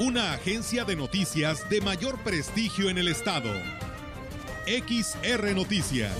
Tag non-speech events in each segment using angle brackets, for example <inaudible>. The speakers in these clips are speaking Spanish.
Una agencia de noticias de mayor prestigio en el estado. XR Noticias.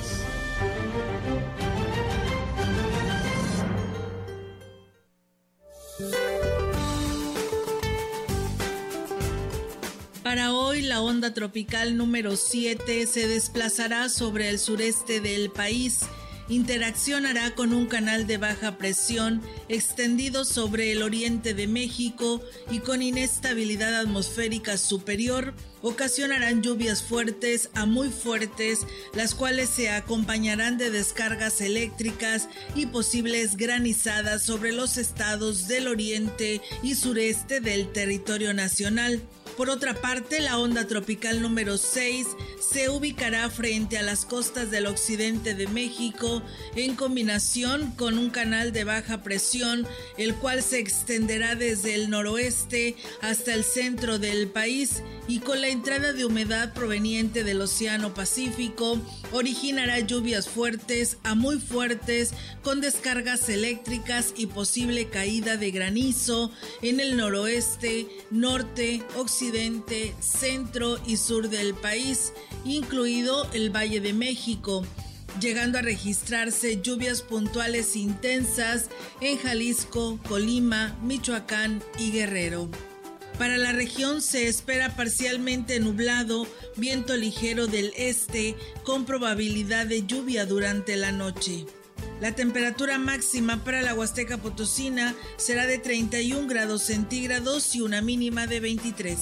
Para hoy, la onda tropical número 7 se desplazará sobre el sureste del país interaccionará con un canal de baja presión extendido sobre el oriente de México y con inestabilidad atmosférica superior ocasionarán lluvias fuertes a muy fuertes, las cuales se acompañarán de descargas eléctricas y posibles granizadas sobre los estados del oriente y sureste del territorio nacional. Por otra parte, la onda tropical número 6 se ubicará frente a las costas del occidente de México en combinación con un canal de baja presión, el cual se extenderá desde el noroeste hasta el centro del país y con la entrada de humedad proveniente del Océano Pacífico originará lluvias fuertes a muy fuertes con descargas eléctricas y posible caída de granizo en el noroeste, norte, occidente, centro y sur del país, incluido el Valle de México llegando a registrarse lluvias puntuales intensas en Jalisco, Colima, Michoacán y Guerrero. Para la región se espera parcialmente nublado, viento ligero del este con probabilidad de lluvia durante la noche. La temperatura máxima para la Huasteca Potosina será de 31 grados centígrados y una mínima de 23.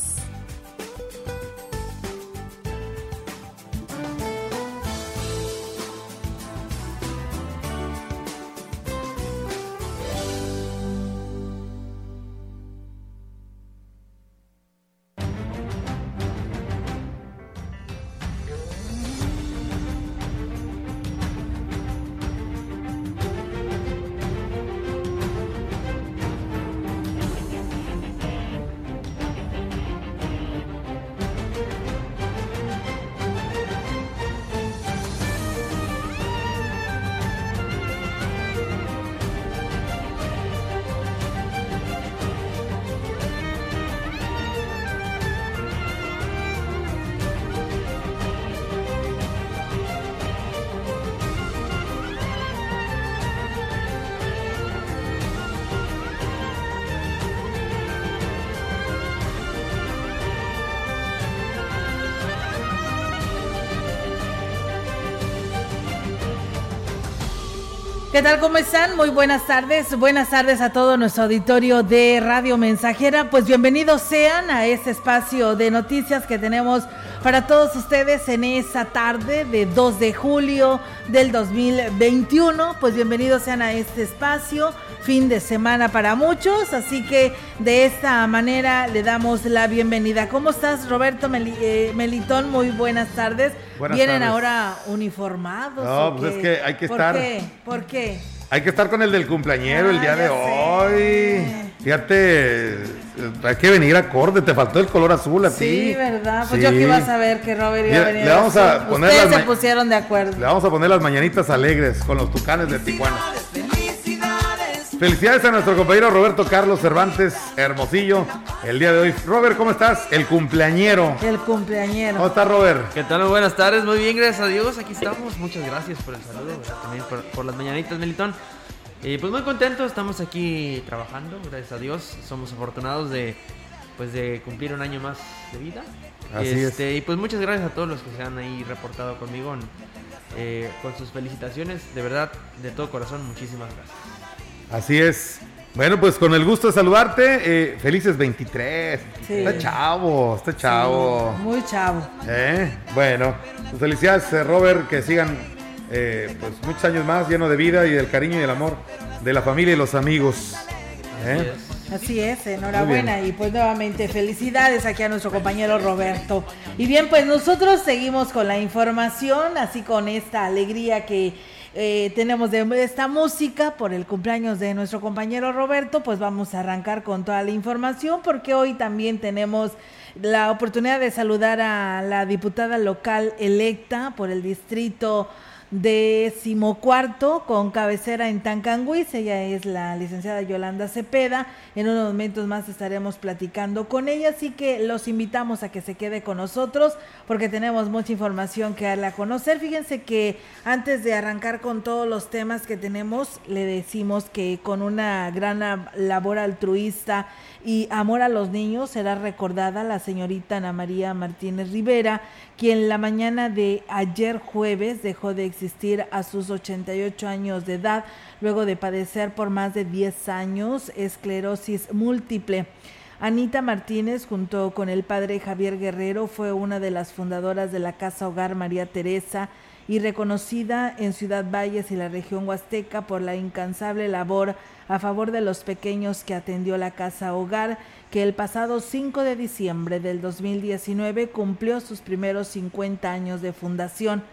¿Qué tal? ¿Cómo están? Muy buenas tardes. Buenas tardes a todo nuestro auditorio de Radio Mensajera. Pues bienvenidos sean a este espacio de noticias que tenemos para todos ustedes en esa tarde de 2 de julio del 2021. Pues bienvenidos sean a este espacio, fin de semana para muchos, así que de esta manera le damos la bienvenida. ¿Cómo estás, Roberto eh, Melitón? Muy buenas tardes. Vienen ahora uniformados. No, pues es que hay que estar. ¿Por qué? ¿Por qué? Hay que estar con el del cumpleañero el día de hoy. Fíjate, hay que venir acorde, te faltó el color azul a ti. Sí, ¿verdad? Pues yo que iba a saber que Robert iba a venir. Le vamos a poner Ustedes se pusieron de acuerdo. Le vamos a poner las mañanitas alegres con los tucanes de Tijuana. Felicidades a nuestro compañero Roberto Carlos Cervantes Hermosillo el día de hoy. Robert, ¿cómo estás? El cumpleañero. El cumpleañero. ¿Cómo estás, Robert? ¿Qué tal? buenas tardes, muy bien, gracias a Dios. Aquí estamos. Muchas gracias por el saludo, también por, las mañanitas, Melitón. Y pues muy contentos, estamos aquí trabajando, gracias a Dios. Somos afortunados de pues de cumplir un año más de vida. Así este, Y pues muchas gracias a todos los que se han ahí reportado conmigo eh, con sus felicitaciones. De verdad, de todo corazón, muchísimas gracias. Así es. Bueno, pues con el gusto de saludarte. Eh, felices 23. Está chavo, está chavo. muy chavo. ¿Eh? Bueno, pues felicidades, eh, Robert, que sigan pues muchos años más lleno de vida y del cariño y el amor de la familia y los amigos. ¿Eh? Así es, enhorabuena y pues nuevamente felicidades aquí a nuestro compañero Roberto. Y bien, pues nosotros seguimos con la información, así con esta alegría que eh, tenemos de esta música por el cumpleaños de nuestro compañero Roberto, pues vamos a arrancar con toda la información porque hoy también tenemos la oportunidad de saludar a la diputada local electa por el distrito decimocuarto con cabecera en Tancanguis. Ella es la licenciada Yolanda Cepeda. En unos momentos más estaremos platicando con ella, así que los invitamos a que se quede con nosotros porque tenemos mucha información que darle a conocer. Fíjense que antes de arrancar con todos los temas que tenemos, le decimos que con una gran labor altruista y amor a los niños será recordada la señorita Ana María Martínez Rivera, quien la mañana de ayer jueves dejó de existir a sus 88 años de edad, luego de padecer por más de 10 años esclerosis múltiple. Anita Martínez, junto con el padre Javier Guerrero, fue una de las fundadoras de la Casa Hogar María Teresa y reconocida en Ciudad Valles y la región huasteca por la incansable labor a favor de los pequeños que atendió la Casa Hogar, que el pasado 5 de diciembre del 2019 cumplió sus primeros 50 años de fundación.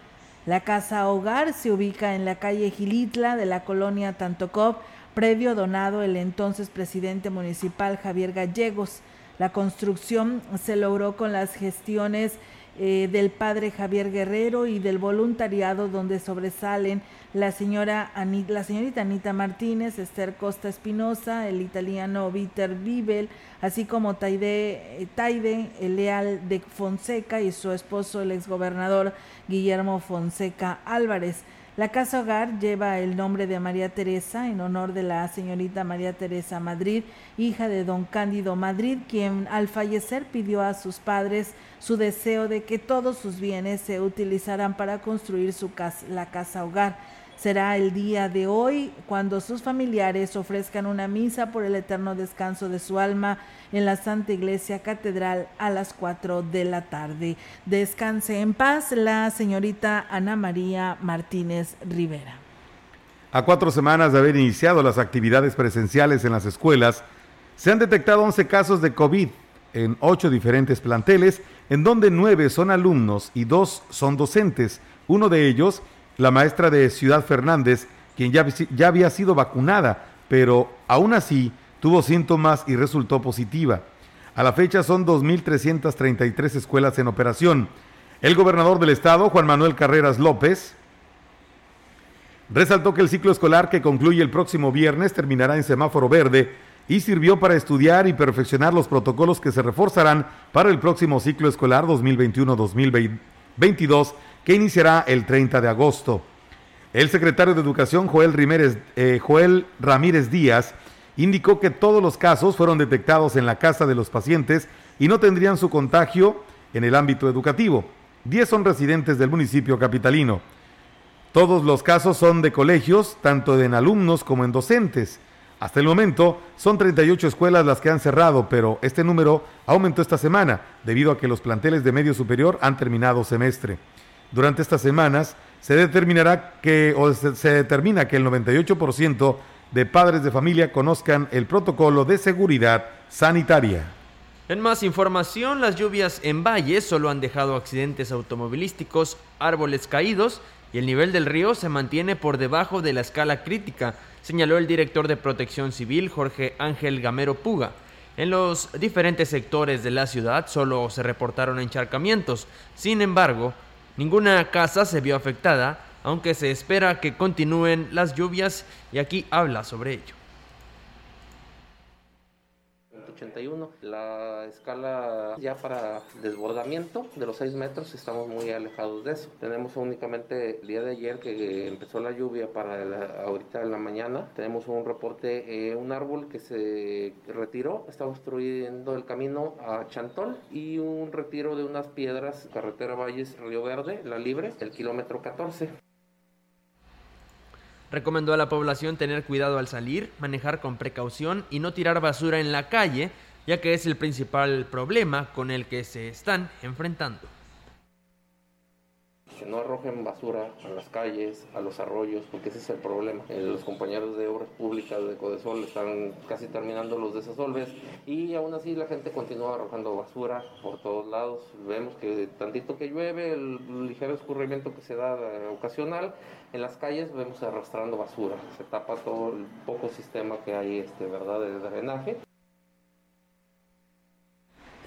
La Casa Hogar se ubica en la calle Gilitla de la colonia Tantocop, predio donado el entonces presidente municipal Javier Gallegos. La construcción se logró con las gestiones eh, del padre Javier Guerrero y del voluntariado donde sobresalen la, señora la señorita Anita Martínez, Esther Costa Espinosa, el italiano Viter Bibel, así como Taide, Taide el Leal de Fonseca y su esposo, el exgobernador Guillermo Fonseca Álvarez. La casa hogar lleva el nombre de María Teresa en honor de la señorita María Teresa Madrid, hija de don Cándido Madrid, quien al fallecer pidió a sus padres su deseo de que todos sus bienes se utilizaran para construir su casa, la casa hogar. Será el día de hoy cuando sus familiares ofrezcan una misa por el eterno descanso de su alma en la Santa Iglesia Catedral a las 4 de la tarde. Descanse en paz la señorita Ana María Martínez Rivera. A cuatro semanas de haber iniciado las actividades presenciales en las escuelas, se han detectado 11 casos de COVID en ocho diferentes planteles, en donde nueve son alumnos y dos son docentes. Uno de ellos la maestra de Ciudad Fernández, quien ya, ya había sido vacunada, pero aún así tuvo síntomas y resultó positiva. A la fecha son 2.333 escuelas en operación. El gobernador del estado, Juan Manuel Carreras López, resaltó que el ciclo escolar que concluye el próximo viernes terminará en semáforo verde y sirvió para estudiar y perfeccionar los protocolos que se reforzarán para el próximo ciclo escolar 2021-2022 que iniciará el 30 de agosto. El secretario de Educación, Joel, eh, Joel Ramírez Díaz, indicó que todos los casos fueron detectados en la casa de los pacientes y no tendrían su contagio en el ámbito educativo. Diez son residentes del municipio capitalino. Todos los casos son de colegios, tanto en alumnos como en docentes. Hasta el momento son 38 escuelas las que han cerrado, pero este número aumentó esta semana debido a que los planteles de medio superior han terminado semestre. Durante estas semanas se determinará que o se, determina que el 98% de padres de familia conozcan el protocolo de seguridad sanitaria. En más información, las lluvias en Valle solo han dejado accidentes automovilísticos, árboles caídos y el nivel del río se mantiene por debajo de la escala crítica, señaló el director de Protección Civil Jorge Ángel Gamero Puga. En los diferentes sectores de la ciudad solo se reportaron encharcamientos. Sin embargo, Ninguna casa se vio afectada, aunque se espera que continúen las lluvias y aquí habla sobre ello. La escala ya para desbordamiento de los 6 metros estamos muy alejados de eso. Tenemos únicamente el día de ayer que empezó la lluvia para ahorita en la mañana. Tenemos un reporte, eh, un árbol que se retiró, está obstruyendo el camino a Chantol y un retiro de unas piedras, carretera Valles Río Verde, la libre, el kilómetro 14. Recomendó a la población tener cuidado al salir, manejar con precaución y no tirar basura en la calle, ya que es el principal problema con el que se están enfrentando. Que no arrojen basura a las calles, a los arroyos, porque ese es el problema. Eh, los compañeros de obras públicas de Codesol están casi terminando los desasolves y aún así la gente continúa arrojando basura por todos lados. Vemos que tantito que llueve, el ligero escurrimiento que se da eh, ocasional, en las calles vemos arrastrando basura. Se tapa todo el poco sistema que hay, este, ¿verdad?, de drenaje.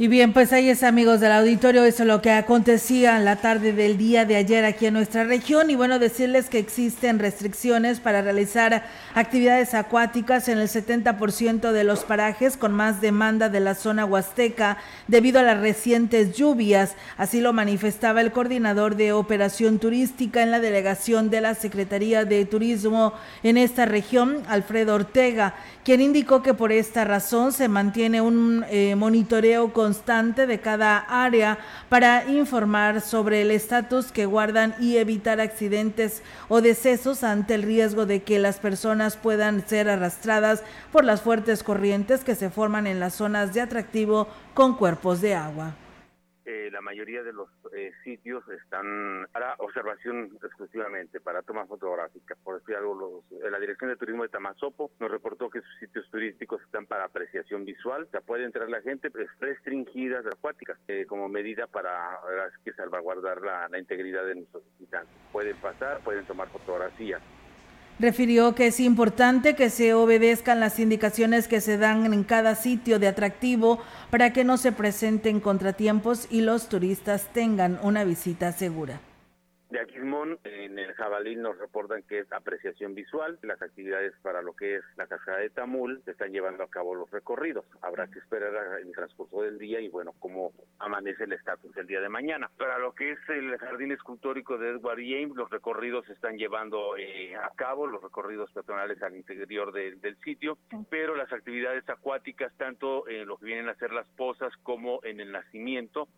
Y bien, pues ahí es amigos del auditorio, eso es lo que acontecía en la tarde del día de ayer aquí en nuestra región. Y bueno, decirles que existen restricciones para realizar actividades acuáticas en el 70% de los parajes con más demanda de la zona huasteca debido a las recientes lluvias, así lo manifestaba el coordinador de operación turística en la delegación de la Secretaría de Turismo en esta región, Alfredo Ortega, quien indicó que por esta razón se mantiene un eh, monitoreo con constante de cada área para informar sobre el estatus que guardan y evitar accidentes o decesos ante el riesgo de que las personas puedan ser arrastradas por las fuertes corrientes que se forman en las zonas de atractivo con cuerpos de agua. Eh, la mayoría de los eh, sitios están para observación exclusivamente, para toma fotográfica. Por decir los, eh, la Dirección de Turismo de Tamazopo nos reportó que sus sitios turísticos están para apreciación visual. Sea, puede entrar la gente pues, restringidas acuáticas como medida para que salvaguardar la, la integridad de nuestros visitantes. Pueden pasar, pueden tomar fotografías. Refirió que es importante que se obedezcan las indicaciones que se dan en cada sitio de atractivo para que no se presenten contratiempos y los turistas tengan una visita segura. De Aquismón, en el Jabalí nos reportan que es apreciación visual. Las actividades para lo que es la cascada de Tamul se están llevando a cabo los recorridos. Habrá que esperar el transcurso del día y bueno, cómo amanece el estatus el día de mañana. Para lo que es el jardín escultórico de Edward James, los recorridos se están llevando eh, a cabo, los recorridos peatonales al interior del sitio, pero las actividades acuáticas, tanto en lo que vienen a ser las pozas como en el nacimiento,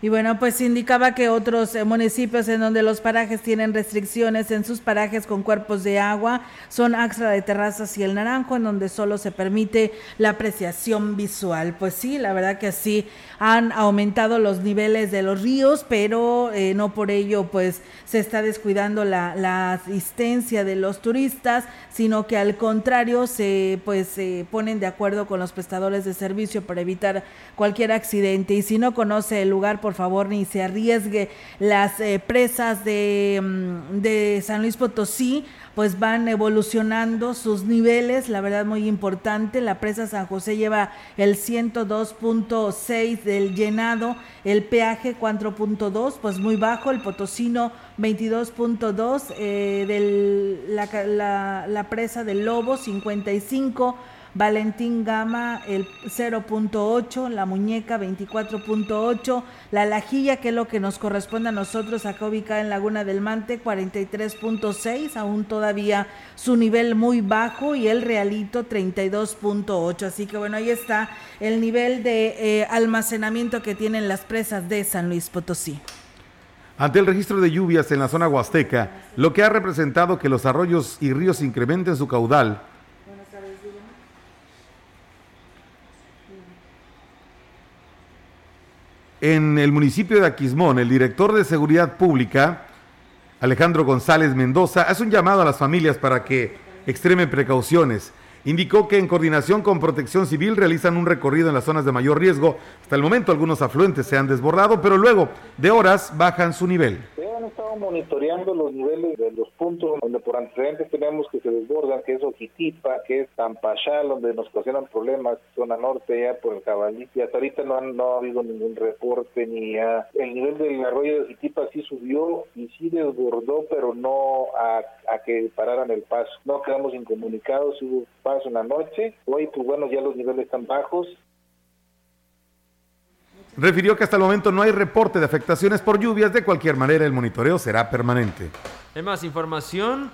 y bueno, pues indicaba que otros eh, municipios en donde los parajes tienen restricciones en sus parajes con cuerpos de agua son Axra de Terrazas y El Naranjo, en donde solo se permite la apreciación visual. Pues sí, la verdad que sí, han aumentado los niveles de los ríos, pero eh, no por ello pues se está descuidando la, la, asistencia de los turistas, sino que al contrario se pues se ponen de acuerdo con los prestadores de servicio para evitar cualquier accidente. Y si no conoce el lugar, por favor, ni se arriesgue. Las eh, presas de, mm, de San Luis Potosí pues van evolucionando sus niveles, la verdad muy importante. La presa San José lleva el 102.6 del llenado, el peaje 4.2, pues muy bajo, el potosino 22.2, eh, la, la, la presa del Lobo 55 Valentín Gama el 0.8, la muñeca 24.8, la lajilla que es lo que nos corresponde a nosotros acá ubicada en Laguna del Mante 43.6, aún todavía su nivel muy bajo y el realito 32.8, así que bueno, ahí está el nivel de eh, almacenamiento que tienen las presas de San Luis Potosí. Ante el registro de lluvias en la zona huasteca, lo que ha representado que los arroyos y ríos incrementen su caudal, En el municipio de Aquismón, el director de Seguridad Pública, Alejandro González Mendoza, hace un llamado a las familias para que extremen precauciones. Indicó que en coordinación con Protección Civil realizan un recorrido en las zonas de mayor riesgo. Hasta el momento algunos afluentes se han desbordado, pero luego de horas bajan su nivel monitoreando los niveles de los puntos donde por antecedentes tenemos que se desbordan, que es Ojitipa, que es Tampachal, donde nos ocasionan problemas, zona norte ya por el Cabalí, y hasta ahorita no, han, no ha habido ningún reporte ni a, el nivel del arroyo de Ojitipa sí subió y sí desbordó, pero no a, a que pararan el paso. No quedamos incomunicados, hubo paso en la noche, hoy pues bueno ya los niveles están bajos, refirió que hasta el momento no hay reporte de afectaciones por lluvias. De cualquier manera, el monitoreo será permanente. En más información,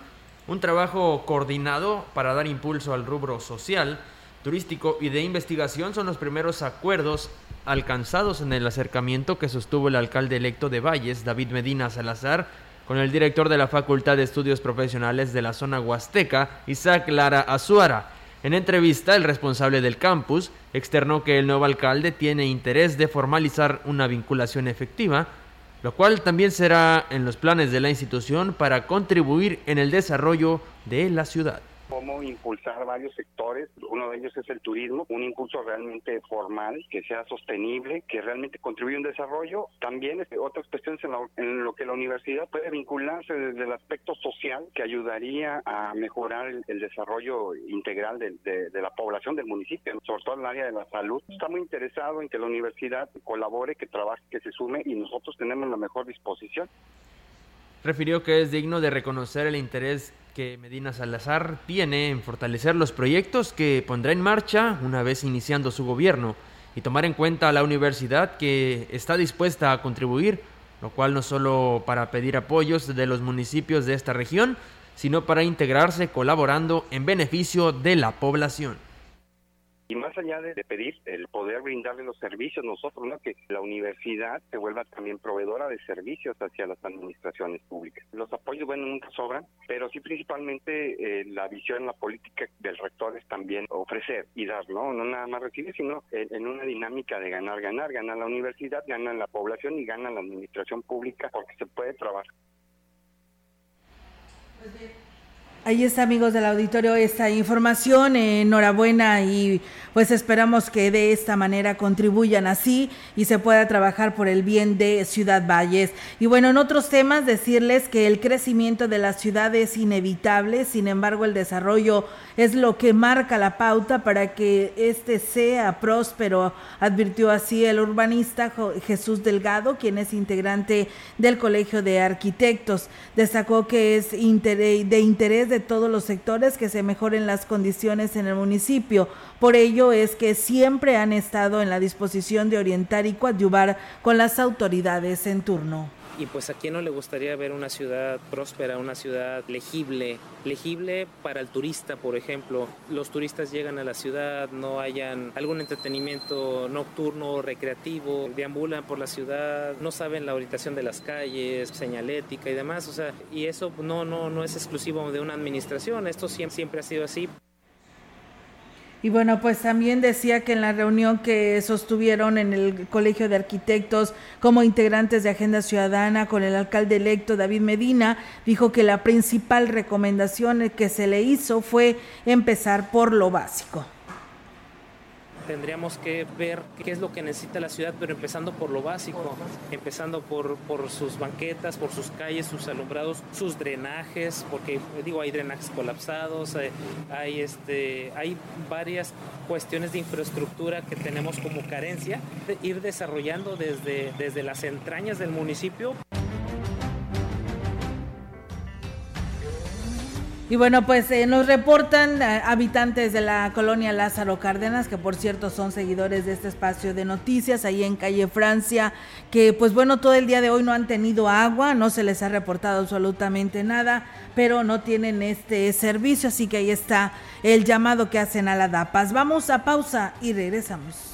un trabajo coordinado para dar impulso al rubro social, turístico y de investigación son los primeros acuerdos alcanzados en el acercamiento que sostuvo el alcalde electo de Valles, David Medina Salazar, con el director de la Facultad de Estudios Profesionales de la zona Huasteca, Isaac Lara Azuara. En entrevista, el responsable del campus externó que el nuevo alcalde tiene interés de formalizar una vinculación efectiva lo cual también será en los planes de la institución para contribuir en el desarrollo de la ciudad cómo impulsar varios sectores. Uno de ellos es el turismo, un impulso realmente formal, que sea sostenible, que realmente contribuya a un desarrollo. También este, otras cuestiones en, lo que la universidad puede vincularse desde el aspecto social, que ayudaría a mejorar el, desarrollo integral de, de, la población del municipio, sobre todo en el área de la salud. Está muy interesado en que la universidad colabore, que trabaje, que se sume y nosotros tenemos la mejor disposición. Refirió que es digno de reconocer el interés que Medina Salazar tiene en fortalecer los proyectos que pondrá en marcha una vez iniciando su gobierno y tomar en cuenta a la universidad que está dispuesta a contribuir, lo cual no solo para pedir apoyos de los municipios de esta región, sino para integrarse colaborando en beneficio de la población. Y más allá de, pedir el poder brindarle los servicios nosotros, ¿no? que la universidad se vuelva también proveedora de servicios hacia las administraciones públicas. Los apoyos, bueno, nunca sobran, pero sí principalmente eh, la visión, la política del rector es también ofrecer y dar, ¿no? No nada más recibir, sino en, una dinámica de ganar, ganar, ganar la universidad, ganar la población y gana la administración pública porque se puede trabajar. Ahí está, amigos del auditorio, esta información. enhorabuena y pues esperamos que de esta manera contribuyan así y se pueda trabajar por el bien de Ciudad Valles. Y bueno, en otros temas, decirles que el crecimiento de la ciudad es inevitable, sin embargo, el desarrollo es lo que marca la pauta para que este sea próspero, advirtió así el urbanista Jesús Delgado, quien es integrante del Colegio de Arquitectos. Destacó que es de interés de todos los sectores que se mejoren las condiciones en el municipio. Por ello es que siempre han estado en la disposición de orientar y coadyuvar con las autoridades en turno. Y pues a quién no le gustaría ver una ciudad próspera, una ciudad legible, legible para el turista, por ejemplo. Los turistas llegan a la ciudad, no hayan algún entretenimiento nocturno, recreativo, deambulan por la ciudad, no saben la orientación de las calles, señalética y demás, o sea, y eso no no no es exclusivo de una administración, esto siempre, siempre ha sido así. Y bueno, pues también decía que en la reunión que sostuvieron en el Colegio de Arquitectos como integrantes de Agenda Ciudadana con el alcalde electo David Medina, dijo que la principal recomendación que se le hizo fue empezar por lo básico tendríamos que ver qué es lo que necesita la ciudad, pero empezando por lo básico, empezando por, por sus banquetas, por sus calles, sus alumbrados, sus drenajes, porque digo, hay drenajes colapsados, hay, hay, este, hay varias cuestiones de infraestructura que tenemos como carencia, ir desarrollando desde, desde las entrañas del municipio. Y bueno, pues eh, nos reportan eh, habitantes de la colonia Lázaro Cárdenas, que por cierto son seguidores de este espacio de noticias, ahí en calle Francia, que pues bueno, todo el día de hoy no han tenido agua, no se les ha reportado absolutamente nada, pero no tienen este servicio, así que ahí está el llamado que hacen a la DAPAS. Vamos a pausa y regresamos.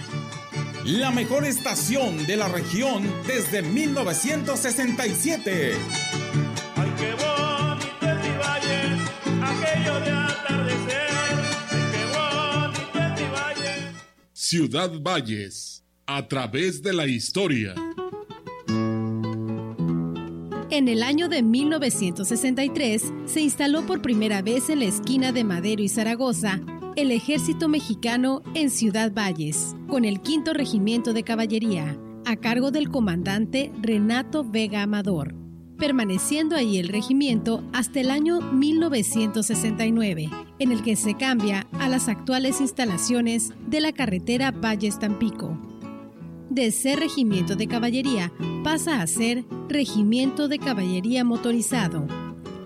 la mejor estación de la región desde 1967. Ay, qué bonito es mi valle, aquello de atardecer. Ay, qué bonito es mi valle. Ciudad Valles, a través de la historia. En el año de 1963 se instaló por primera vez en la esquina de Madero y Zaragoza el ejército mexicano en Ciudad Valles, con el quinto regimiento de caballería, a cargo del comandante Renato Vega Amador, permaneciendo ahí el regimiento hasta el año 1969, en el que se cambia a las actuales instalaciones de la carretera Valles-Tampico. de ser regimiento de caballería pasa a ser regimiento de caballería motorizado.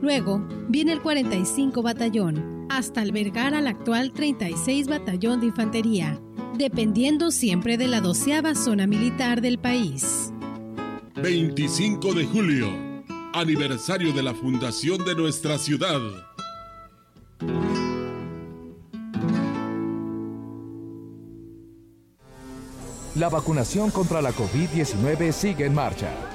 Luego viene el 45 Batallón, hasta albergar al actual 36 Batallón de Infantería, dependiendo siempre de la doceava zona militar del país. 25 de julio, aniversario de la fundación de nuestra ciudad. La vacunación contra la COVID-19 sigue en marcha.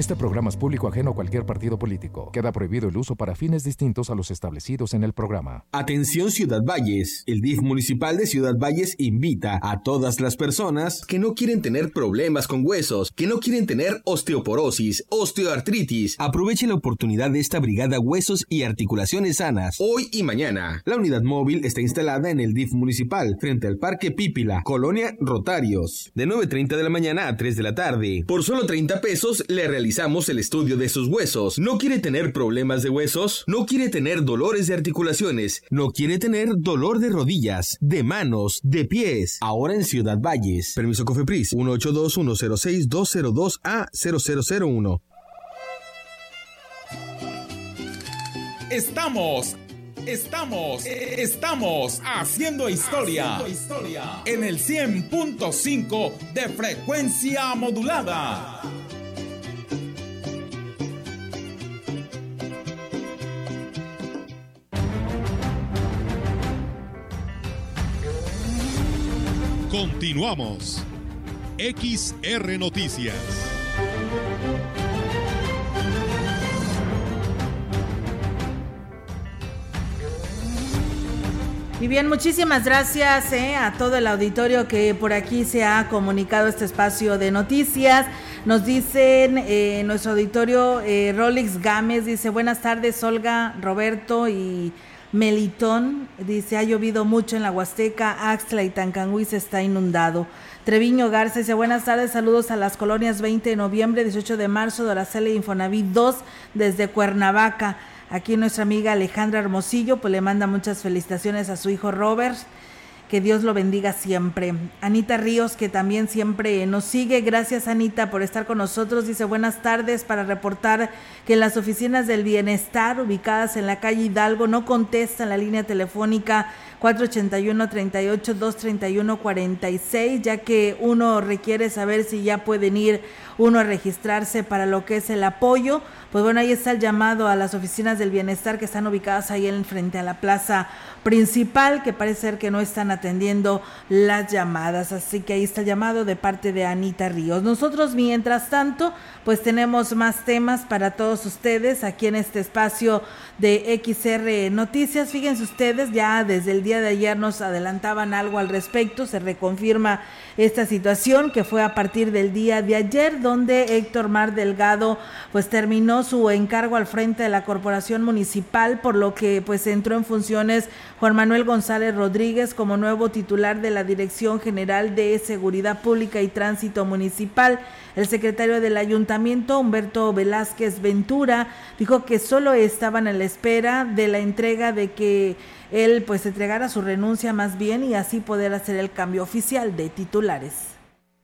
Este programa es público ajeno a cualquier partido político. Queda prohibido el uso para fines distintos a los establecidos en el programa. Atención Ciudad Valles. El DIF municipal de Ciudad Valles invita a todas las personas que no quieren tener problemas con huesos, que no quieren tener osteoporosis, osteoartritis. Aproveche la oportunidad de esta brigada Huesos y Articulaciones Sanas. Hoy y mañana. La unidad móvil está instalada en el DIF municipal, frente al Parque Pípila, Colonia Rotarios. De 9.30 de la mañana a 3 de la tarde. Por solo 30 pesos le realizamos el estudio de sus huesos. ¿No quiere tener problemas de huesos? ¿No quiere tener dolores de articulaciones? ¿No quiere tener dolor de rodillas, de manos, de pies? Ahora en Ciudad Valles. Permiso Cofepris 182-106-202A0001. Estamos Estamos, estamos haciendo historia, haciendo historia en el 100.5 de frecuencia modulada. Continuamos. XR Noticias. Y bien, muchísimas gracias eh, a todo el auditorio que por aquí se ha comunicado este espacio de noticias. Nos dicen eh, nuestro auditorio, eh, Gámez dice, buenas tardes, Olga, Roberto y Melitón. Dice, ha llovido mucho en la Huasteca, Axtla y Tancangüí se está inundado. Treviño Garza dice, buenas tardes, saludos a las colonias 20 de noviembre, 18 de marzo, Doracela y Infonavit 2 desde Cuernavaca. Aquí nuestra amiga Alejandra Hermosillo, pues le manda muchas felicitaciones a su hijo Robert. Que Dios lo bendiga siempre. Anita Ríos, que también siempre nos sigue. Gracias, Anita, por estar con nosotros. Dice buenas tardes para reportar que las oficinas del bienestar ubicadas en la calle Hidalgo no contestan la línea telefónica 481-38-231-46, ya que uno requiere saber si ya pueden ir uno a registrarse para lo que es el apoyo. Pues bueno, ahí está el llamado a las oficinas del bienestar que están ubicadas ahí en frente a la plaza principal, que parece ser que no están atendiendo las llamadas. Así que ahí está el llamado de parte de Anita Ríos. Nosotros, mientras tanto, pues tenemos más temas para todos ustedes aquí en este espacio de XR Noticias. Fíjense ustedes, ya desde el día de ayer nos adelantaban algo al respecto, se reconfirma esta situación que fue a partir del día de ayer, donde Héctor Mar Delgado pues terminó su encargo al frente de la corporación municipal, por lo que pues entró en funciones Juan Manuel González Rodríguez como nuevo titular de la Dirección General de Seguridad Pública y Tránsito Municipal. El secretario del ayuntamiento, Humberto Velázquez Ventura, dijo que solo estaban a la espera de la entrega de que él pues entregara su renuncia más bien y así poder hacer el cambio oficial de titulares.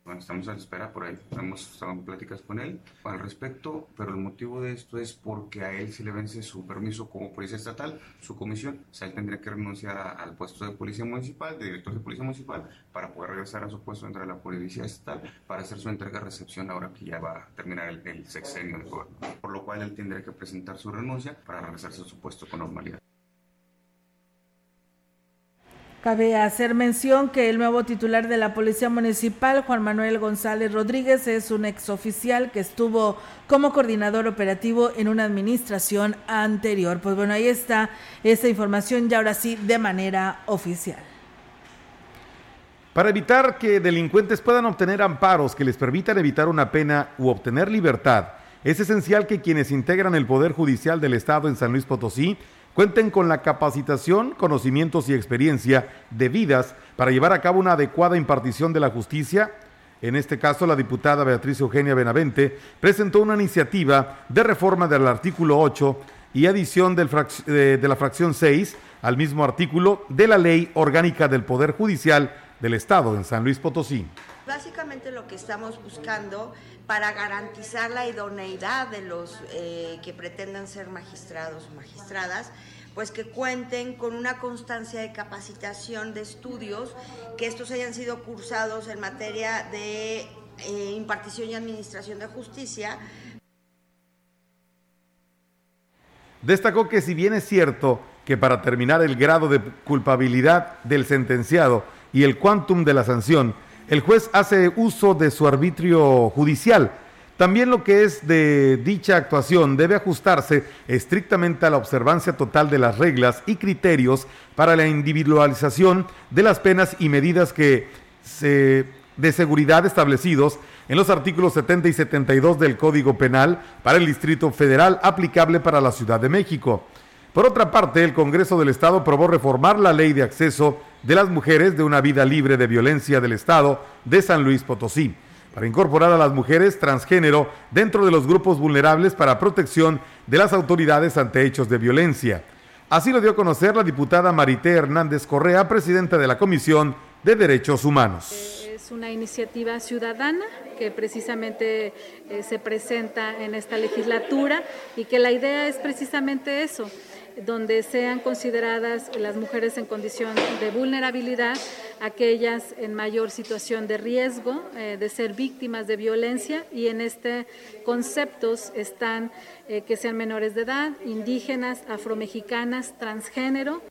Bueno, estamos a la espera por ahí, hemos estado en pláticas con él al respecto, pero el motivo de esto es porque a él se le vence su permiso como policía estatal, su comisión, o sea, él tendría que renunciar al puesto de policía municipal, de director de policía municipal, para poder regresar a su puesto dentro de la policía estatal, para hacer su entrega-recepción ahora que ya va a terminar el, sexenio de gobierno, por lo cual él tendría que presentar su renuncia para regresarse a su puesto con normalidad. Cabe hacer mención que el nuevo titular de la Policía Municipal, Juan Manuel González Rodríguez, es un exoficial que estuvo como coordinador operativo en una administración anterior. Pues bueno, ahí está esa información y ahora sí de manera oficial. Para evitar que delincuentes puedan obtener amparos que les permitan evitar una pena u obtener libertad, es esencial que quienes integran el Poder Judicial del Estado en San Luis Potosí cuenten con la capacitación, conocimientos y experiencia debidas para llevar a cabo una adecuada impartición de la justicia. En este caso, la diputada Beatriz Eugenia Benavente presentó una iniciativa de reforma del artículo 8 y adición de, de la fracción 6 al mismo artículo de la Ley Orgánica del Poder Judicial del Estado en San Luis Potosí. Básicamente lo que estamos buscando para garantizar la idoneidad de los eh, que pretendan ser magistrados o magistradas, pues que cuenten con una constancia de capacitación de estudios, que estos hayan sido cursados en materia de eh, impartición y administración de justicia, Destacó que si bien es cierto que para terminar el grado de culpabilidad del sentenciado y el quantum de la sanción, el juez hace uso de su arbitrio judicial, también lo que es de dicha actuación debe ajustarse estrictamente a la observancia total de las reglas y criterios para la individualización de las penas y medidas que de seguridad establecidos en los artículos 70 y 72 del Código Penal para el Distrito Federal aplicable para la Ciudad de México. Por otra parte, el Congreso del Estado aprobó reformar la ley de acceso de las mujeres de una vida libre de violencia del Estado de San Luis Potosí, para incorporar a las mujeres transgénero dentro de los grupos vulnerables para protección de las autoridades ante hechos de violencia. Así lo dio a conocer la diputada Marité Hernández Correa, presidenta de la Comisión de Derechos Humanos. Es una iniciativa ciudadana que precisamente eh, se presenta en esta legislatura y que la idea es precisamente eso, donde sean consideradas las mujeres en condición de vulnerabilidad, aquellas en mayor situación de riesgo eh, de ser víctimas de violencia y en este conceptos están eh, que sean menores de edad, indígenas, afromexicanas, transgénero.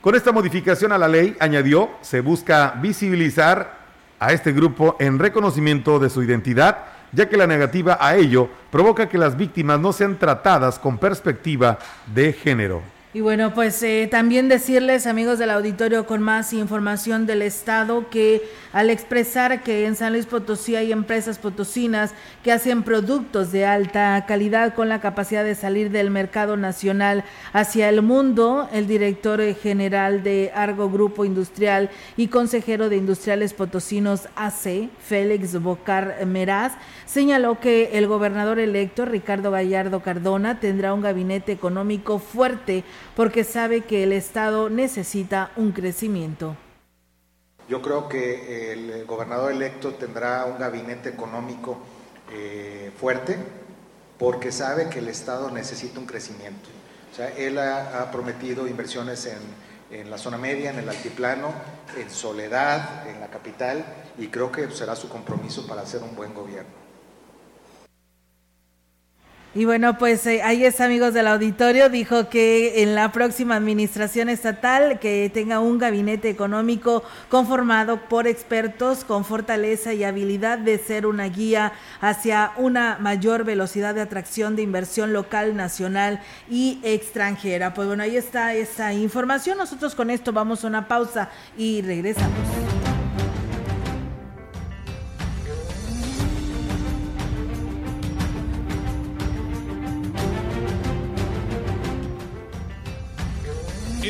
Con esta modificación a la ley, añadió, se busca visibilizar a este grupo en reconocimiento de su identidad, ya que la negativa a ello provoca que las víctimas no sean tratadas con perspectiva de género. Y bueno, pues eh, también decirles, amigos del auditorio, con más información del Estado, que al expresar que en San Luis Potosí hay empresas potosinas que hacen productos de alta calidad con la capacidad de salir del mercado nacional hacia el mundo, el director general de Argo Grupo Industrial y consejero de Industriales Potosinos AC, Félix Bocar Meraz, señaló que el gobernador electo, Ricardo Gallardo Cardona, tendrá un gabinete económico fuerte porque sabe que el Estado necesita un crecimiento. Yo creo que el gobernador electo tendrá un gabinete económico eh, fuerte porque sabe que el Estado necesita un crecimiento. O sea, él ha, ha prometido inversiones en, en, la zona media, en el altiplano, en Soledad, en la capital, y creo que será su compromiso para hacer un buen gobierno. Y bueno, pues eh, ahí es amigos del auditorio, dijo que en la próxima administración estatal que tenga un gabinete económico conformado por expertos con fortaleza y habilidad de ser una guía hacia una mayor velocidad de atracción de inversión local, nacional y extranjera. Pues bueno, ahí está esa información. Nosotros con esto vamos a una pausa y regresamos.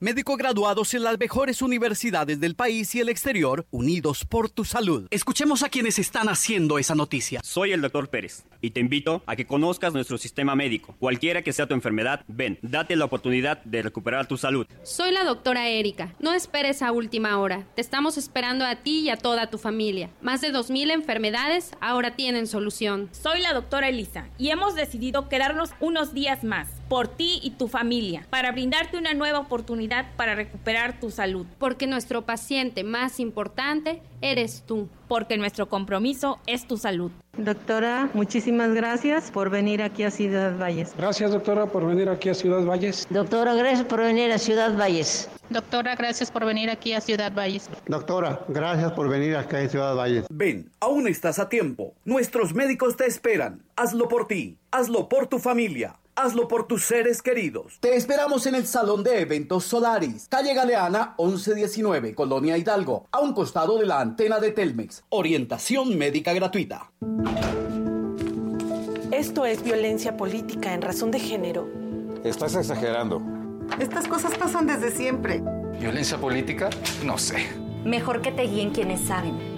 Médicos graduados en las mejores universidades del país y el exterior, unidos por tu salud. Escuchemos a quienes están haciendo esa noticia. Soy el doctor Pérez y te invito a que conozcas nuestro sistema médico. Cualquiera que sea tu enfermedad, ven, date la oportunidad de recuperar tu salud. Soy la doctora Erika. No esperes a última hora. Te estamos esperando a ti y a toda tu familia. Más de 2.000 enfermedades ahora tienen solución. Soy la doctora Elisa y hemos decidido quedarnos unos días más por ti y tu familia, para brindarte una nueva oportunidad para recuperar tu salud. Porque nuestro paciente más importante eres tú. Porque nuestro compromiso es tu salud. Doctora, muchísimas gracias por venir aquí a Ciudad Valles. Gracias, doctora, por venir aquí a Ciudad Valles. Doctora, gracias por venir a Ciudad Valles. Doctora, gracias por venir aquí a Ciudad Valles. Doctora, gracias por venir acá a Ciudad Valles. Ven, aún estás a tiempo. Nuestros médicos te esperan. Hazlo por ti, hazlo por tu familia. Hazlo por tus seres queridos. Te esperamos en el Salón de Eventos Solaris, calle Galeana 1119, Colonia Hidalgo, a un costado de la antena de Telmex. Orientación médica gratuita. Esto es violencia política en razón de género. Estás exagerando. Estas cosas pasan desde siempre. ¿Violencia política? No sé. Mejor que te guíen quienes saben.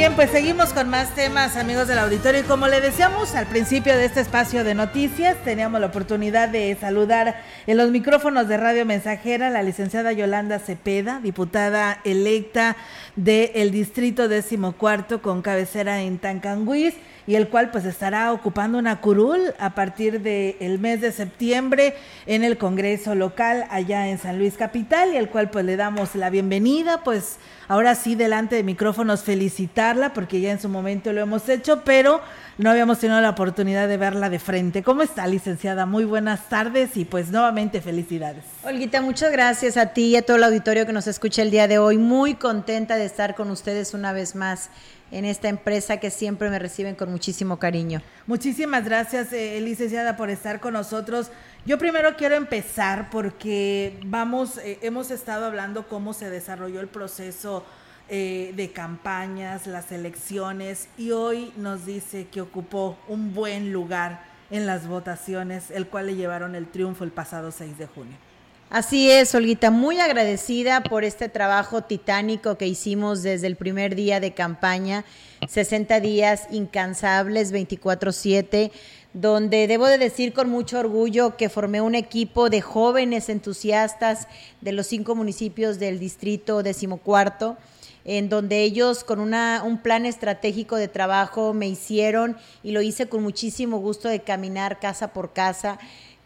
Bien, pues seguimos con más temas, amigos del auditorio. Y como le decíamos al principio de este espacio de noticias, teníamos la oportunidad de saludar en los micrófonos de Radio Mensajera la licenciada Yolanda Cepeda, diputada electa del Distrito Décimo Cuarto con cabecera en Tancanguis y el cual pues estará ocupando una curul a partir del mes de septiembre en el Congreso local allá en San Luis Capital y el cual pues le damos la bienvenida, pues ahora sí delante de micrófonos felicitarla porque ya en su momento lo hemos hecho, pero no habíamos tenido la oportunidad de verla de frente. ¿Cómo está, licenciada? Muy buenas tardes y pues nuevamente felicidades. Olguita, muchas gracias a ti y a todo el auditorio que nos escucha el día de hoy. Muy contenta de estar con ustedes una vez más en esta empresa que siempre me reciben con muchísimo cariño. Muchísimas gracias, eh, licenciada, por estar con nosotros. Yo primero quiero empezar porque vamos, eh, hemos estado hablando cómo se desarrolló el proceso eh, de campañas, las elecciones, y hoy nos dice que ocupó un buen lugar en las votaciones, el cual le llevaron el triunfo el pasado 6 de junio. Así es, Olguita, muy agradecida por este trabajo titánico que hicimos desde el primer día de campaña, 60 días incansables, 24/7, donde debo de decir con mucho orgullo que formé un equipo de jóvenes entusiastas de los cinco municipios del distrito decimocuarto, en donde ellos con un plan estratégico de trabajo me hicieron y lo hice con muchísimo gusto de caminar casa por casa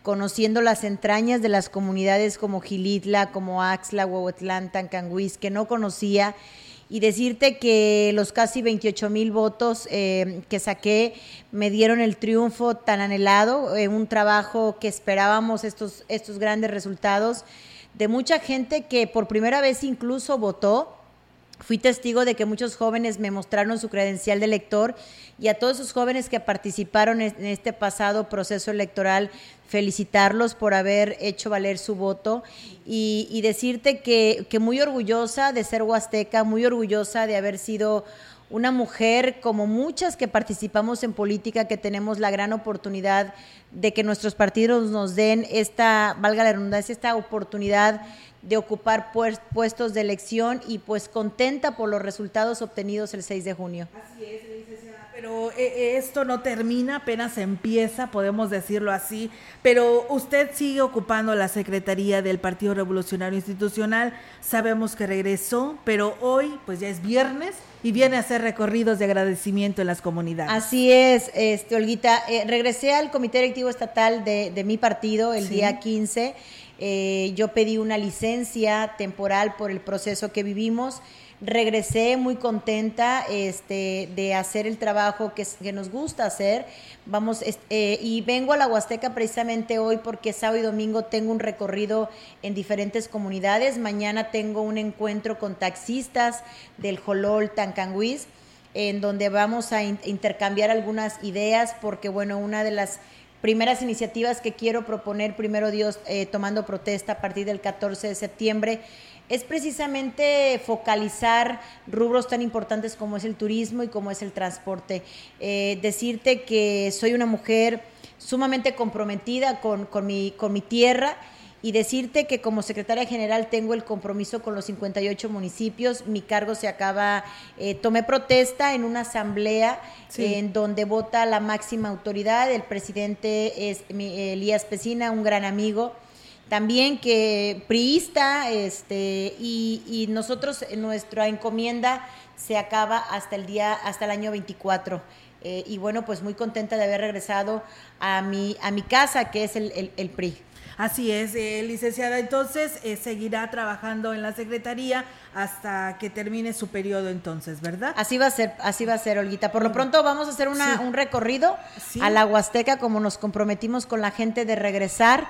conociendo las entrañas de las comunidades como Gilitla, como Axla, Huehuetlán, Tancanguis, que no conocía, y decirte que los casi 28 mil votos eh, que saqué me dieron el triunfo tan anhelado, eh, un trabajo que esperábamos estos, estos grandes resultados, de mucha gente que por primera vez incluso votó, Fui testigo de que muchos jóvenes me mostraron su credencial de elector y a todos esos jóvenes que participaron en este pasado proceso electoral, felicitarlos por haber hecho valer su voto y, decirte que, que muy orgullosa de ser huasteca, muy orgullosa de haber sido una mujer como muchas que participamos en política, que tenemos la gran oportunidad de que nuestros partidos nos den esta, valga la redundancia, esta oportunidad de ocupar puestos de elección y pues contenta por los resultados obtenidos el 6 de junio. Así es, pero eh, eh, esto no termina, apenas empieza, podemos decirlo así, pero usted sigue ocupando la Secretaría del Partido Revolucionario Institucional, sabemos que regresó, pero hoy pues ya es viernes y viene a hacer recorridos de agradecimiento en las comunidades. Así es, este, Olguita, eh, regresé al Comité Directivo Estatal de, de mi partido el día 15, yo pedí una licencia temporal por el proceso que vivimos, regresé muy contenta este, de hacer el trabajo que, que nos gusta hacer. Vamos, eh, y vengo a la Huasteca precisamente hoy porque sábado y domingo tengo un recorrido en diferentes comunidades. Mañana tengo un encuentro con taxistas del Jolol Tancanguis, en donde vamos a intercambiar algunas ideas, porque bueno, una de las primeras iniciativas que quiero proponer, primero Dios, eh, tomando protesta a partir del 14 de septiembre, es precisamente focalizar rubros tan importantes como es el turismo y como es el transporte. Eh, decirte que soy una mujer sumamente comprometida con, mi, con mi tierra y decirte que como secretaria general tengo el compromiso con los 58 municipios. Mi cargo se acaba, eh, tomé protesta en una asamblea en donde vota la máxima autoridad. El presidente es Elías Pesina, un gran amigo también que priista, este, y, nosotros, nuestra encomienda se acaba hasta el día, hasta el año 24. Eh, y bueno, pues muy contenta de haber regresado a mi, a mi casa, que es el, el, PRI. Así es, eh, licenciada. Entonces, eh, seguirá trabajando en la Secretaría hasta que termine su periodo entonces, ¿verdad? Así va a ser, así va a ser, Olguita. Por lo pronto vamos a hacer una, un recorrido a la Huasteca, como nos comprometimos con la gente de regresar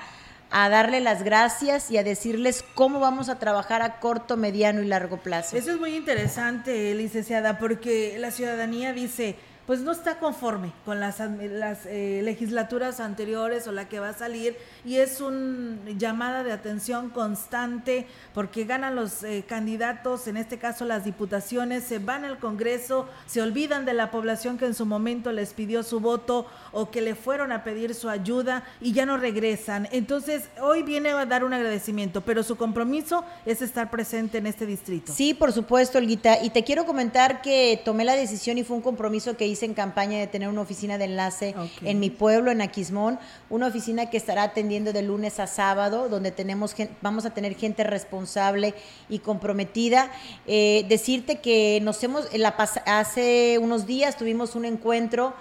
a darle las gracias y a decirles cómo vamos a trabajar a corto, mediano y largo plazo. Eso es muy interesante, licenciada, porque la ciudadanía dice, pues no está conforme con las, las eh, legislaturas anteriores o la que va a salir y es una llamada de atención constante porque ganan los eh, candidatos, en este caso las diputaciones, se van al Congreso, se olvidan de la población que en su momento les pidió su voto o que le fueron a pedir su ayuda y ya no regresan. Entonces, hoy viene a dar un agradecimiento, pero su compromiso es estar presente en este distrito. Sí, por supuesto, Olguita. Y te quiero comentar que tomé la decisión y fue un compromiso que hice en campaña de tener una oficina de enlace en mi pueblo, en Aquismón, una oficina que estará atendiendo de lunes a sábado, donde tenemos vamos a tener gente responsable y comprometida. Eh, decirte que nos hemos, la, hace unos días tuvimos un encuentro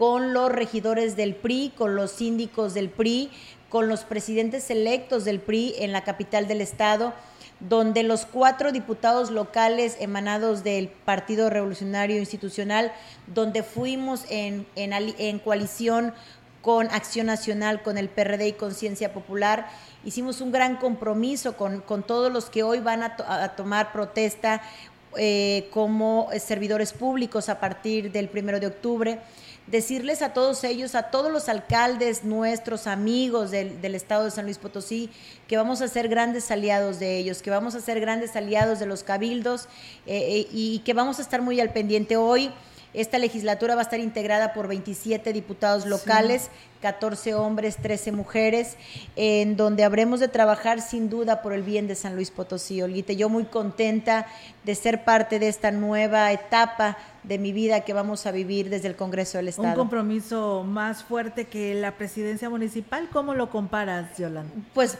con los regidores del PRI, con los síndicos del PRI, con los presidentes electos del PRI en la capital del estado donde los cuatro diputados locales emanados del Partido Revolucionario Institucional, donde fuimos en, en, coalición con Acción Nacional, con el PRD y Conciencia Popular, hicimos un gran compromiso con, todos los que hoy van a, tomar protesta eh, como servidores públicos a partir del primero de octubre decirles a todos ellos, a todos los alcaldes, nuestros amigos del, del, estado de San Luis Potosí, que vamos a ser grandes aliados de ellos, que vamos a ser grandes aliados de los cabildos eh, eh, y que vamos a estar muy al pendiente hoy. Esta legislatura va a estar integrada por 27 diputados locales, 14 hombres, 13 mujeres, en donde habremos de trabajar sin duda por el bien de San Luis Potosí. Olguite, yo muy contenta de ser parte de esta nueva etapa de mi vida que vamos a vivir desde el Congreso del Estado. Un compromiso más fuerte que la presidencia municipal. ¿Cómo lo comparas, Yolanda? Pues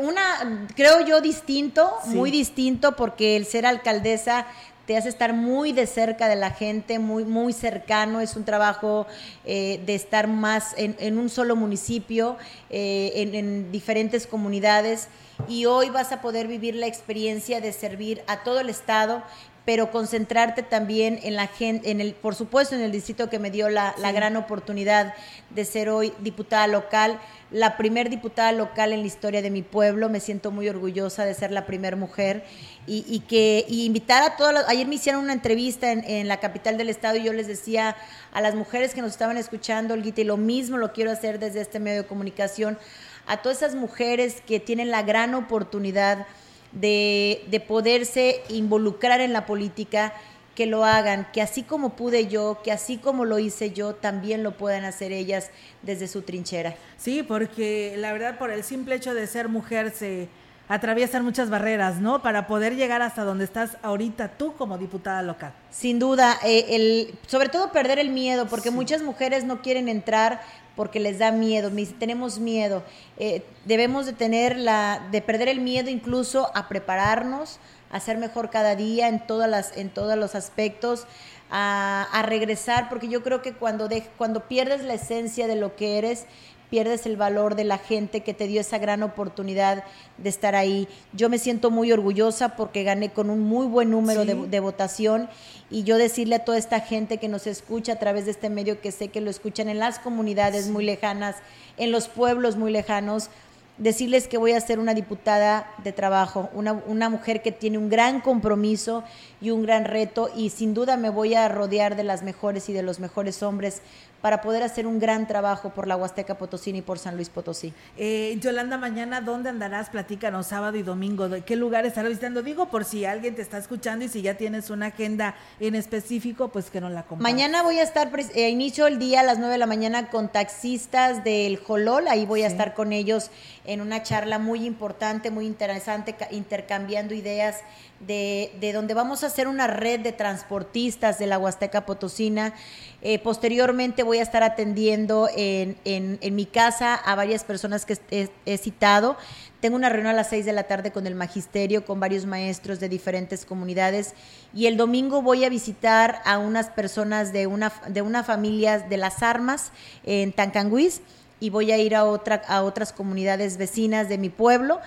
una, creo yo, distinto, muy distinto, porque el ser alcaldesa te hace estar muy de cerca de la gente, muy, muy cercano, es un trabajo eh, de estar más en, un solo municipio, eh, en, en, diferentes comunidades, y hoy vas a poder vivir la experiencia de servir a todo el Estado pero concentrarte también en la gente, en el, por supuesto, en el distrito que me dio la, gran oportunidad de ser hoy diputada local, la primer diputada local en la historia de mi pueblo. Me siento muy orgullosa de ser la primer mujer y, que invitar a todas ayer me hicieron una entrevista en, la capital del estado y yo les decía a las mujeres que nos estaban escuchando, Olguita, y lo mismo lo quiero hacer desde este medio de comunicación, a todas esas mujeres que tienen la gran oportunidad de, poderse involucrar en la política que lo hagan, que así como pude yo, que así como lo hice yo, también lo puedan hacer ellas desde su trinchera. Sí, porque la verdad por el simple hecho de ser mujer se atraviesan muchas barreras, ¿no? Para poder llegar hasta donde estás ahorita tú como diputada local. Sin duda, eh, el, sobre todo perder el miedo, porque muchas mujeres no quieren entrar porque les da miedo, tenemos miedo. Eh, debemos de tener la, de perder el miedo incluso a prepararnos, a ser mejor cada día en todas las, en todos los aspectos, a, a regresar, porque yo creo que cuando, de, cuando pierdes la esencia de lo que eres, pierdes el valor de la gente que te dio esa gran oportunidad de estar ahí. Yo me siento muy orgullosa porque gané con un muy buen número de, votación y yo decirle a toda esta gente que nos escucha a través de este medio, que sé que lo escuchan en las comunidades muy lejanas, en los pueblos muy lejanos, decirles que voy a ser una diputada de trabajo, una, una, mujer que tiene un gran compromiso y un gran reto y sin duda me voy a rodear de las mejores y de los mejores hombres para poder hacer un gran trabajo por la Huasteca Potosí y por San Luis Potosí. Eh, Yolanda, mañana, ¿dónde andarás? Platícanos, sábado y domingo. ¿De qué lugar estarás visitando? Digo, por si alguien te está escuchando y si ya tienes una agenda en específico, pues que no la compartas. Mañana voy a estar, eh, inicio el día a las 9 de la mañana con taxistas del Jolol. Ahí voy a estar con ellos en una charla muy importante, muy interesante, intercambiando ideas de, de, donde vamos a hacer una red de transportistas de la Huasteca Potosina. Eh, posteriormente voy a estar atendiendo en, en, mi casa a varias personas que he, citado. Tengo una reunión a las seis de la tarde con el magisterio, con varios maestros de diferentes comunidades. Y el domingo voy a visitar a unas personas de una, de una familia de las armas en Tancanguis y voy a ir a, otra, a otras comunidades vecinas de mi pueblo.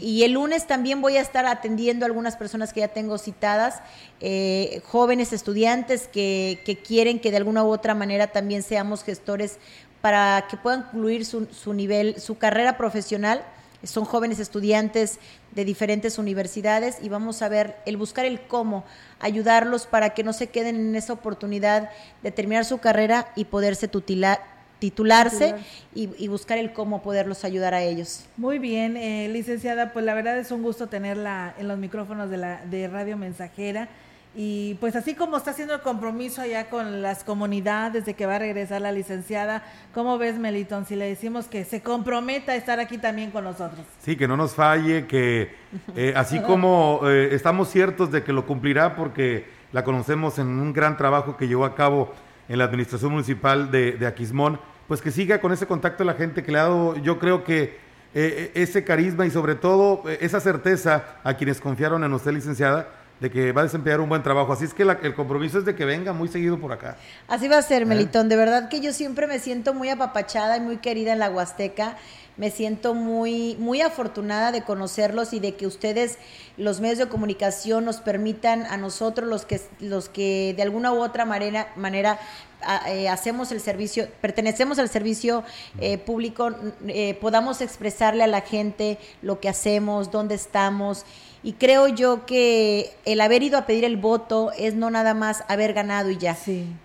Y el lunes también voy a estar atendiendo a algunas personas que ya tengo citadas, eh, jóvenes estudiantes que, que, quieren que de alguna u otra manera también seamos gestores para que puedan concluir su, su nivel, su carrera profesional. Son jóvenes estudiantes de diferentes universidades y vamos a ver el buscar el cómo ayudarlos para que no se queden en esa oportunidad de terminar su carrera y poderse tutilar, titularse y, buscar el cómo poderlos ayudar a ellos. Muy bien, eh, licenciada, pues la verdad es un gusto tenerla en los micrófonos de, la, de Radio Mensajera. Y pues así como está haciendo el compromiso allá con las comunidades de que va a regresar la licenciada, ¿cómo ves, Melitón? Si le decimos que se comprometa a estar aquí también con nosotros. Sí, que no nos falle, que eh, así <laughs> como eh, estamos ciertos de que lo cumplirá porque la conocemos en un gran trabajo que llevó a cabo en la administración municipal de, de Aquismón, pues que siga con ese contacto la gente que le ha dado, yo creo que eh, eh, ese carisma y sobre todo eh, esa certeza a quienes confiaron en usted, licenciada, de que va a desempeñar un buen trabajo. Así es que el compromiso es de que venga muy seguido por acá. Así va a ser, Melitón. De verdad que yo siempre me siento muy apapachada y muy querida en la Huasteca. Me siento muy, muy afortunada de conocerlos y de que ustedes, los medios de comunicación, nos permitan a nosotros, los que, los que de alguna u otra manera, manera eh, hacemos el servicio, pertenecemos al servicio eh, público, eh, podamos expresarle a la gente lo que hacemos, dónde estamos. Y creo yo que el haber ido a pedir el voto es no nada más haber ganado y ya.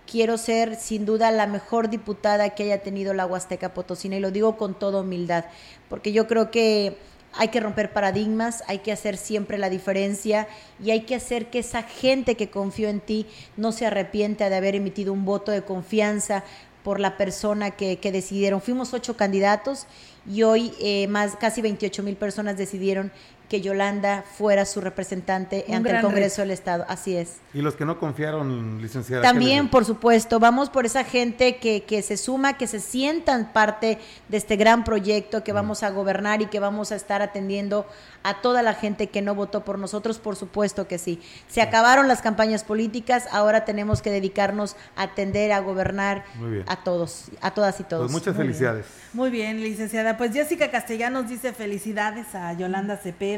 Quiero ser sin duda la mejor diputada que haya tenido la Huasteca Potosina y lo digo con toda humildad, porque yo creo que hay que romper paradigmas, hay que hacer siempre la diferencia y hay que hacer que esa gente que confió en ti no se arrepienta de haber emitido un voto de confianza por la persona que, que decidieron. Fuimos ocho candidatos y hoy eh, más casi 28 mil personas decidieron que Yolanda fuera su representante ante el Congreso del Estado. Así es. Y los que no confiaron, licenciada. También, por supuesto, vamos por esa gente que, que se suma, que se sientan parte de este gran proyecto que vamos a gobernar y que vamos a estar atendiendo a toda la gente que no votó por nosotros, por supuesto que sí. Se acabaron las campañas políticas, ahora tenemos que dedicarnos a atender, a gobernar a todos, a todas y todos. Pues muchas felicidades. Muy bien, licenciada. Pues Jessica Castellanos dice felicidades a Yolanda Cepeda.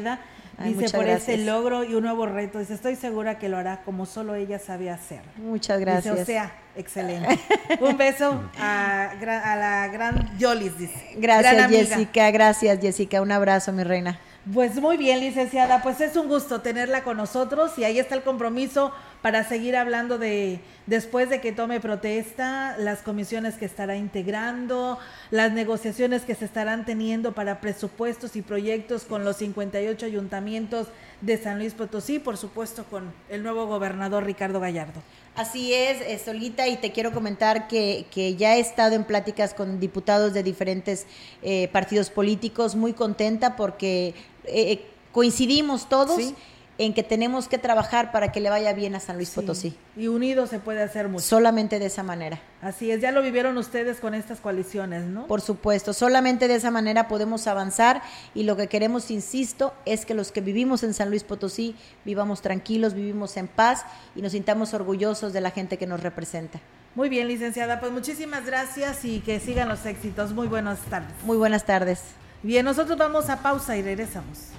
Dice por ese logro y un nuevo reto. Dice, estoy segura que lo hará como solo ella sabe hacer. Muchas gracias. o sea, excelente. <laughs> un beso a, la gran Yolis, dice. Gracias, Jessica. Gracias, Jessica. Un abrazo, mi reina. Pues muy bien, licenciada, pues es un gusto tenerla con nosotros y ahí está el compromiso para seguir hablando de, después de que tome protesta, las comisiones que estará integrando, las negociaciones que se estarán teniendo para presupuestos y proyectos con los 58 ayuntamientos de San Luis Potosí, por supuesto con el nuevo gobernador Ricardo Gallardo. Así es, eh, Solita, y te quiero comentar que, que, ya he estado en pláticas con diputados de diferentes eh, partidos políticos, muy contenta porque eh, coincidimos todos en que tenemos que trabajar para que le vaya bien a San Luis Potosí. Y unidos se puede hacer mucho. Solamente de esa manera. Así es, ya lo vivieron ustedes con estas coaliciones, ¿no? Por supuesto, solamente de esa manera podemos avanzar y lo que queremos, insisto, es que los que vivimos en San Luis Potosí vivamos tranquilos, vivimos en paz y nos sintamos orgullosos de la gente que nos representa. Muy bien, licenciada, pues muchísimas gracias y que sigan los éxitos. Muy buenas tardes. Muy buenas tardes. Bien, nosotros vamos a pausa y regresamos.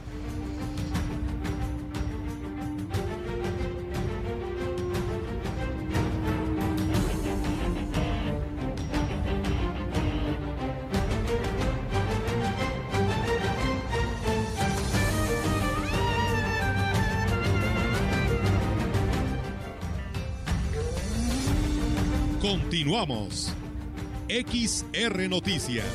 Continuamos. XR Noticias.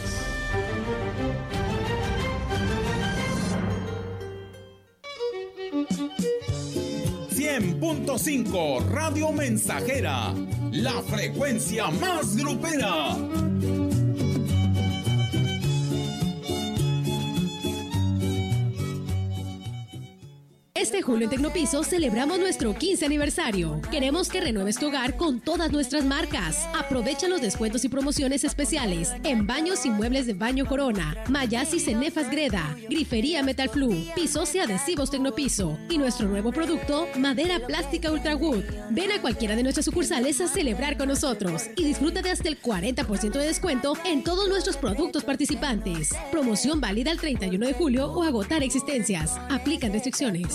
.5 Radio Mensajera, la frecuencia más grupera. Este julio en Tecnopiso celebramos nuestro 15 aniversario. Queremos que renueves tu hogar con todas nuestras marcas. Aprovecha los descuentos y promociones especiales en baños y muebles de baño Corona, Mayas y Cenefas Greda, Grifería Metal Flu, pisos y adhesivos Tecnopiso y nuestro nuevo producto, madera plástica Ultra Wood. Ven a cualquiera de nuestras sucursales a celebrar con nosotros y disfruta de hasta el 40% de descuento en todos nuestros productos participantes. Promoción válida el 31 de julio o agotar existencias. Aplican restricciones.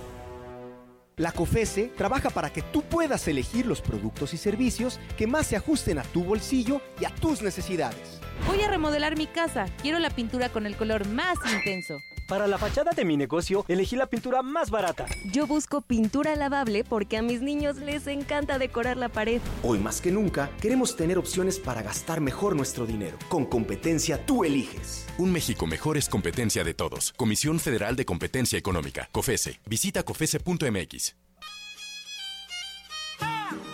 La COFESE trabaja para que tú puedas elegir los productos y servicios que más se ajusten a tu bolsillo y a tus necesidades. Voy a remodelar mi casa. Quiero la pintura con el color más intenso. Para la fachada de mi negocio, elegí la pintura más barata. Yo busco pintura lavable porque a mis niños les encanta decorar la pared. Hoy más que nunca, queremos tener opciones para gastar mejor nuestro dinero. Con competencia tú eliges. Un México mejor es competencia de todos. Comisión Federal de Competencia Económica. COFESE. Visita COFESE.mx.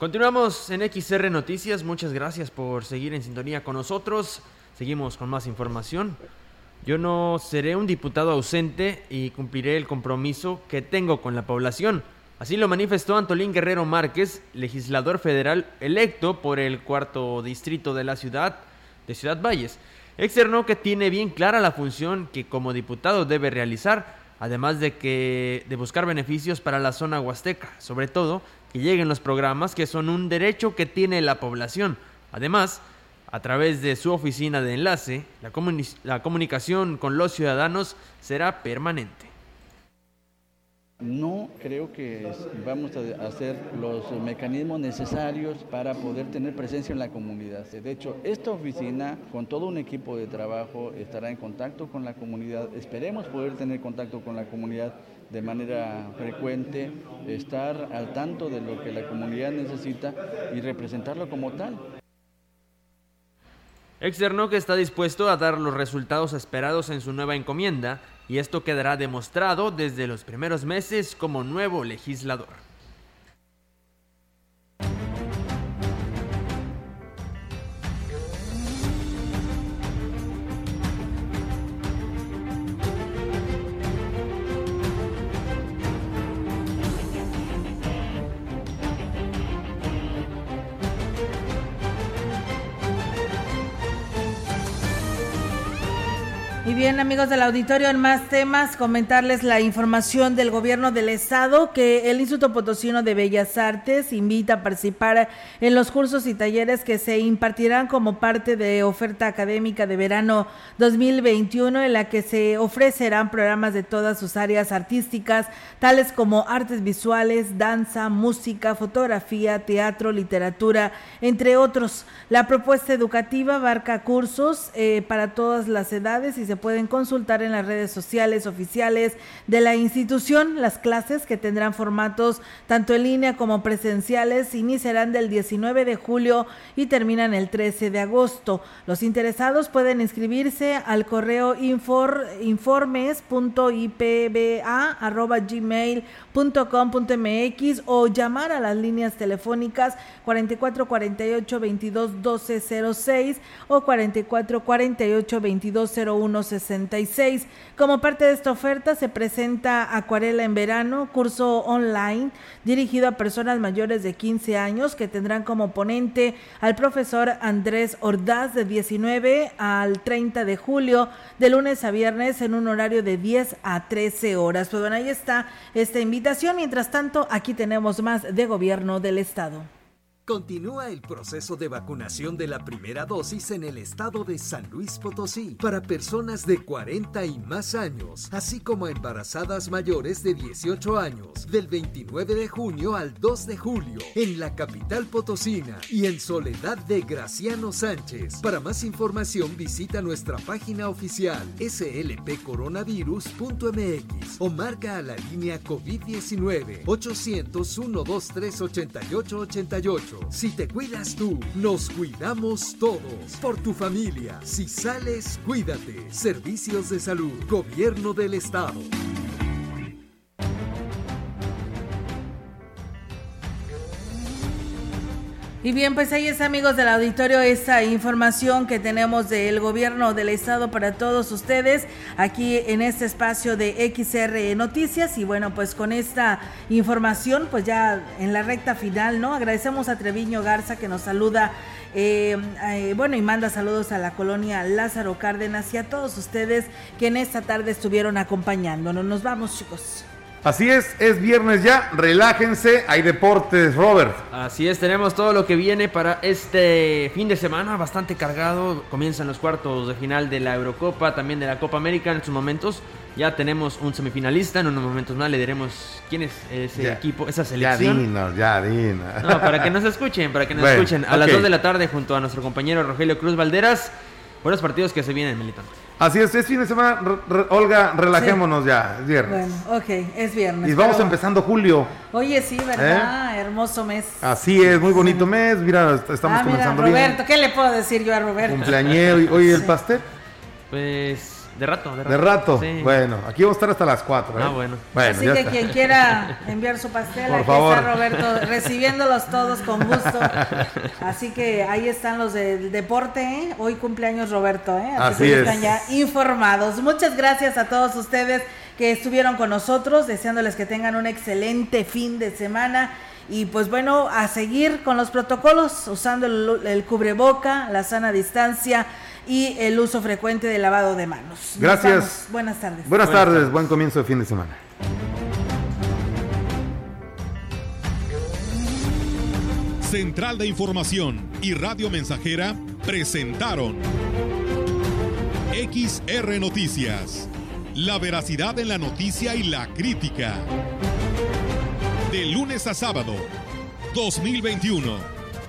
Continuamos en XR Noticias. Muchas gracias por seguir en sintonía con nosotros. Seguimos con más información. Yo no seré un diputado ausente y cumpliré el compromiso que tengo con la población. Así lo manifestó Antolín Guerrero Márquez, legislador federal electo por el cuarto distrito de la ciudad de Ciudad Valles. Externó que tiene bien clara la función que como diputado debe realizar, además de que de buscar beneficios para la zona huasteca, sobre todo que lleguen los programas que son un derecho que tiene la población. Además, a través de su oficina de enlace, la, la comunicación con los ciudadanos será permanente. No creo que vamos a hacer los mecanismos necesarios para poder tener presencia en la comunidad. De hecho, esta oficina, con todo un equipo de trabajo, estará en contacto con la comunidad. Esperemos poder tener contacto con la comunidad de manera frecuente, estar al tanto de lo que la comunidad necesita y representarlo como tal. Externó que está dispuesto a dar los resultados esperados en su nueva encomienda y esto quedará demostrado desde los primeros meses como nuevo legislador. Bien, amigos del auditorio, en más temas, comentarles la información del gobierno del estado que el Instituto Potosino de Bellas Artes invita a participar en los cursos y talleres que se impartirán como parte de oferta académica de verano 2021 en la que se ofrecerán programas de todas sus áreas artísticas, tales como artes visuales, danza, música, fotografía, teatro, literatura, entre otros. La propuesta educativa abarca cursos eh, para todas las edades y se pueden consultar en las redes sociales oficiales de la institución. Las clases que tendrán formatos tanto en línea como presenciales iniciarán del 19 de julio y terminan el 13 de agosto. Los interesados pueden inscribirse al correo infor, informes.ipba.gmail.com.mx o llamar a las líneas telefónicas 4448 22 12 06 o 4448 22 01 66. Como parte de esta oferta se presenta Acuarela en Verano, curso online dirigido a personas mayores de 15 años que tendrán como ponente al profesor Andrés Ordaz de 19 al 30 de julio, de lunes a viernes en un horario de 10 a 13 horas. Pues bueno, ahí está esta invitación. Mientras tanto, aquí tenemos más de gobierno del estado. Continúa el proceso de vacunación de la primera dosis en el estado de San Luis Potosí para personas de 40 y más años, así como embarazadas mayores de 18 años, del 29 de junio al 2 de julio, en la capital potosina y en Soledad de Graciano Sánchez. Para más información visita nuestra página oficial slpcoronavirus.mx o marca a la línea COVID-19 800 123 8888 si te cuidas tú, nos cuidamos todos. Por tu familia. Si sales, cuídate. Servicios de salud. Gobierno del Estado. Y bien, pues ahí es amigos del auditorio esa información que tenemos del gobierno del estado para todos ustedes aquí en este espacio de XR Noticias y bueno, pues con esta información pues ya en la recta final, ¿no? Agradecemos a Treviño Garza que nos saluda, eh, eh, bueno, y manda saludos a la colonia Lázaro Cárdenas y a todos ustedes que en esta tarde estuvieron acompañándonos. Nos vamos chicos. Así es, es viernes ya, relájense, hay deportes, Robert. Así es, tenemos todo lo que viene para este fin de semana, bastante cargado. Comienzan los cuartos de final de la Eurocopa, también de la Copa América en estos momentos. Ya tenemos un semifinalista, en unos momentos más le diremos quién es ese Ya. equipo, esa selección. Ya dinos, ya dinos. No, para que nos escuchen, para que nos Bueno, escuchen. A las ok. 2 de la tarde junto a nuestro compañero Rogelio Cruz Valderas. Buenos partidos que se vienen, Militón. Así es, es fin de semana, re- re- Olga, relajémonos ya, es viernes. Bueno, ok, es viernes. y vamos pero- empezando julio. Oye, sí, ¿verdad? Hermoso mes. Así es, muy bonito mes, mira, estamos ah, mira, comenzando Roberto, bien. ¿qué le puedo decir yo a Roberto? Cumpleañero, y oye, el pastel. Pues de rato, de rato. De rato. Sí. Bueno, aquí vamos a estar hasta las 4. Ah, bueno. Bueno, Así que está. quien quiera <laughs> enviar su pastel, Por aquí favor. está Roberto, <laughs> recibiéndolos todos con gusto. <laughs> Así que ahí están los del deporte, ¿eh? Hoy cumpleaños Roberto, ¿eh? Así que ya es. están ya informados. Muchas gracias a todos ustedes que estuvieron con nosotros, deseándoles que tengan un excelente fin de semana. Y pues bueno, a seguir con los protocolos, usando el, el cubreboca, la sana distancia y el uso frecuente del lavado de manos. Nos Gracias. Buenas tardes. Buenas tardes, buen comienzo de fin de semana. Central de Información y Radio Mensajera presentaron XR Noticias. La veracidad en la noticia y la crítica. De lunes a sábado, 2021.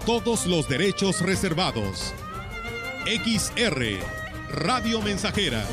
Todos los derechos reservados. XR, Radio Mensajera.